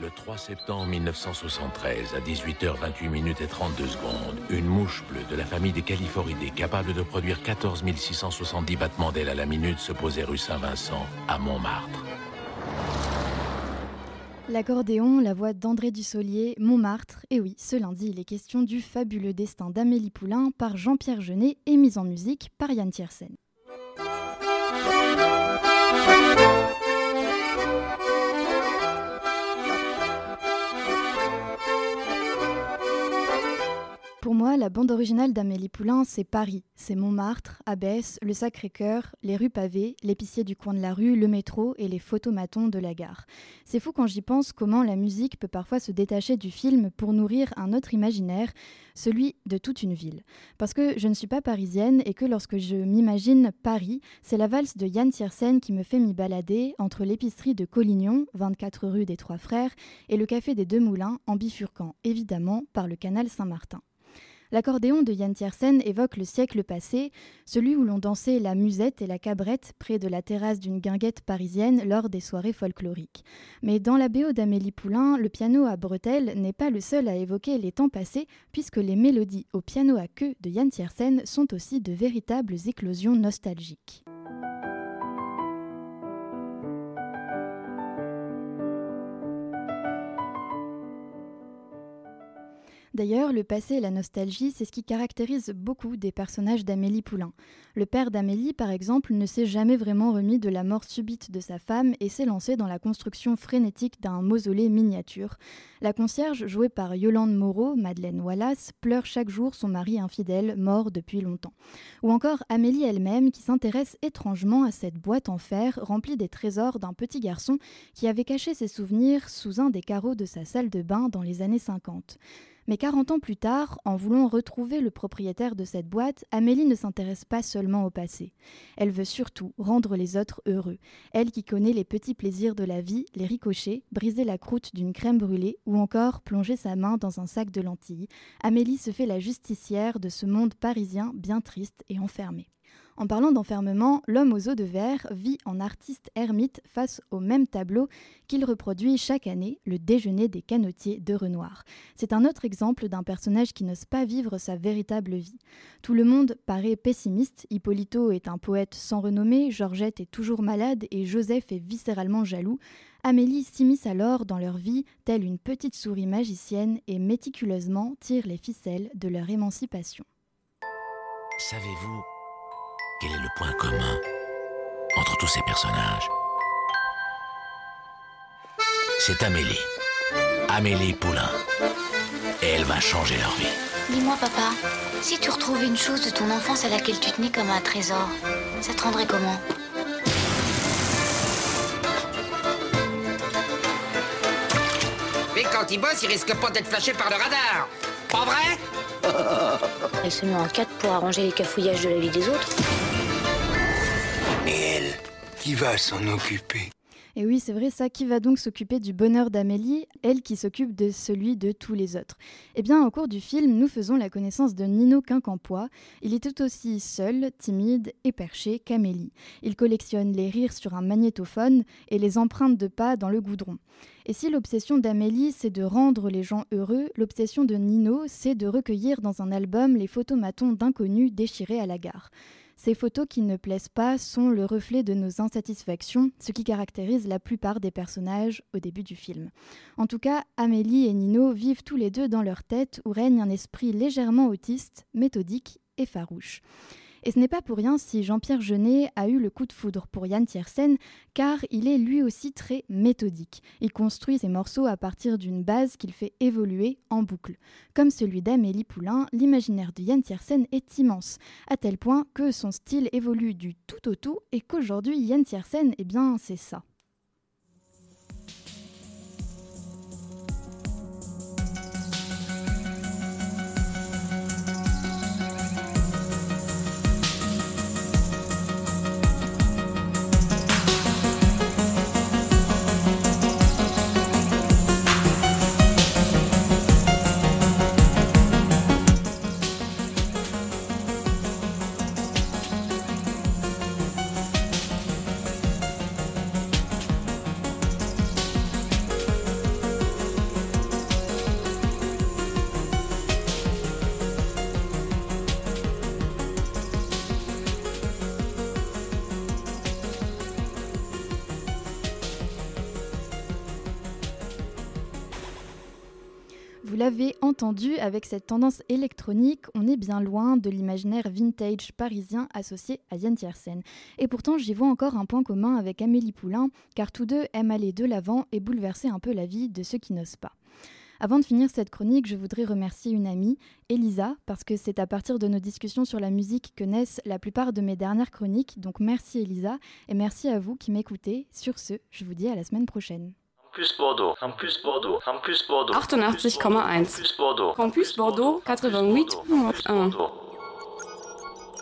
Le 3 septembre 1973, à 18h28 minutes et 32 secondes, une mouche bleue de la famille des Califoridés, capable de produire 14 670 battements d'ailes à la minute, se posait rue Saint-Vincent, à Montmartre. L'accordéon, la voix d'André Dussolier, Montmartre. Et oui, ce lundi, il est question du fabuleux destin d'Amélie Poulain par Jean-Pierre Jeunet et mise en musique par Yann Tiersen. Moi, la bande originale d'Amélie Poulain, c'est Paris. C'est Montmartre, Abbesse, le Sacré-Cœur, les rues pavées, l'épicier du coin de la rue, le métro et les photomatons de la gare. C'est fou quand j'y pense comment la musique peut parfois se détacher du film pour nourrir un autre imaginaire, celui de toute une ville. Parce que je ne suis pas parisienne et que lorsque je m'imagine Paris, c'est la valse de Yann Tiersen qui me fait m'y balader entre l'épicerie de Collignon, 24 rue des Trois Frères, et le café des Deux Moulins, en bifurquant évidemment par le canal Saint-Martin. L'accordéon de Yann Tiersen évoque le siècle passé, celui où l'on dansait la musette et la cabrette près de la terrasse d'une guinguette parisienne lors des soirées folkloriques. Mais dans la BO d'Amélie Poulain, le piano à bretelles n'est pas le seul à évoquer les temps passés, puisque les mélodies au piano à queue de Yann Tiersen sont aussi de véritables éclosions nostalgiques. D'ailleurs, le passé et la nostalgie, c'est ce qui caractérise beaucoup des personnages d'Amélie Poulain. Le père d'Amélie, par exemple, ne s'est jamais vraiment remis de la mort subite de sa femme et s'est lancé dans la construction frénétique d'un mausolée miniature. La concierge, jouée par Yolande Moreau, Madeleine Wallace, pleure chaque jour son mari infidèle, mort depuis longtemps. Ou encore Amélie elle-même, qui s'intéresse étrangement à cette boîte en fer remplie des trésors d'un petit garçon qui avait caché ses souvenirs sous un des carreaux de sa salle de bain dans les années 50. Mais 40 ans plus tard, en voulant retrouver le propriétaire de cette boîte, Amélie ne s'intéresse pas seulement au passé. Elle veut surtout rendre les autres heureux. Elle qui connaît les petits plaisirs de la vie, les ricochets, briser la croûte d'une crème brûlée ou encore plonger sa main dans un sac de lentilles, Amélie se fait la justicière de ce monde parisien bien triste et enfermé. En parlant d'enfermement, l'homme aux eaux de verre vit en artiste ermite face au même tableau qu'il reproduit chaque année, le déjeuner des canotiers de Renoir. C'est un autre exemple d'un personnage qui n'ose pas vivre sa véritable vie. Tout le monde paraît pessimiste, Hippolito est un poète sans renommée, Georgette est toujours malade et Joseph est viscéralement jaloux. Amélie s'immisce alors dans leur vie telle une petite souris magicienne et méticuleusement tire les ficelles de leur émancipation. Savez-vous quel est le point commun entre tous ces personnages? C'est Amélie. Amélie Poulain. Et elle va changer leur vie. Dis-moi, papa, si tu retrouvais une chose de ton enfance à laquelle tu tenais comme un trésor, ça te rendrait comment? Mais quand il bosse, il risque pas d'être flashé par le radar. Pas vrai? Elle se met en quatre pour arranger les cafouillages de la vie des autres. Mais elle, qui va s'en occuper? Et oui, c'est vrai, ça qui va donc s'occuper du bonheur d'Amélie, elle qui s'occupe de celui de tous les autres. Eh bien, au cours du film, nous faisons la connaissance de Nino Quincampoix. Il est tout aussi seul, timide et perché qu'Amélie. Il collectionne les rires sur un magnétophone et les empreintes de pas dans le goudron. Et si l'obsession d'Amélie, c'est de rendre les gens heureux, l'obsession de Nino, c'est de recueillir dans un album les photomatons d'inconnus déchirés à la gare. Ces photos qui ne plaisent pas sont le reflet de nos insatisfactions, ce qui caractérise la plupart des personnages au début du film. En tout cas, Amélie et Nino vivent tous les deux dans leur tête où règne un esprit légèrement autiste, méthodique et farouche. Et ce n'est pas pour rien si Jean-Pierre Jeunet a eu le coup de foudre pour Yann Tiersen, car il est lui aussi très méthodique. Il construit ses morceaux à partir d'une base qu'il fait évoluer en boucle. Comme celui d'Amélie Poulain, l'imaginaire de Yann Tiersen est immense, à tel point que son style évolue du tout au tout et qu'aujourd'hui Yann Tiersen, eh bien, c'est ça. L'avez entendu, avec cette tendance électronique, on est bien loin de l'imaginaire vintage parisien associé à Yann Tiersen. Et pourtant, j'y vois encore un point commun avec Amélie Poulain, car tous deux aiment aller de l'avant et bouleverser un peu la vie de ceux qui n'osent pas. Avant de finir cette chronique, je voudrais remercier une amie, Elisa, parce que c'est à partir de nos discussions sur la musique que naissent la plupart de mes dernières chroniques. Donc merci Elisa, et merci à vous qui m'écoutez. Sur ce, je vous dis à la semaine prochaine. Campus Bordeaux, Campus Bordeaux, Campus Bordeaux. 88,1. Campus Bordeaux. Campus Bordeaux, 88,1.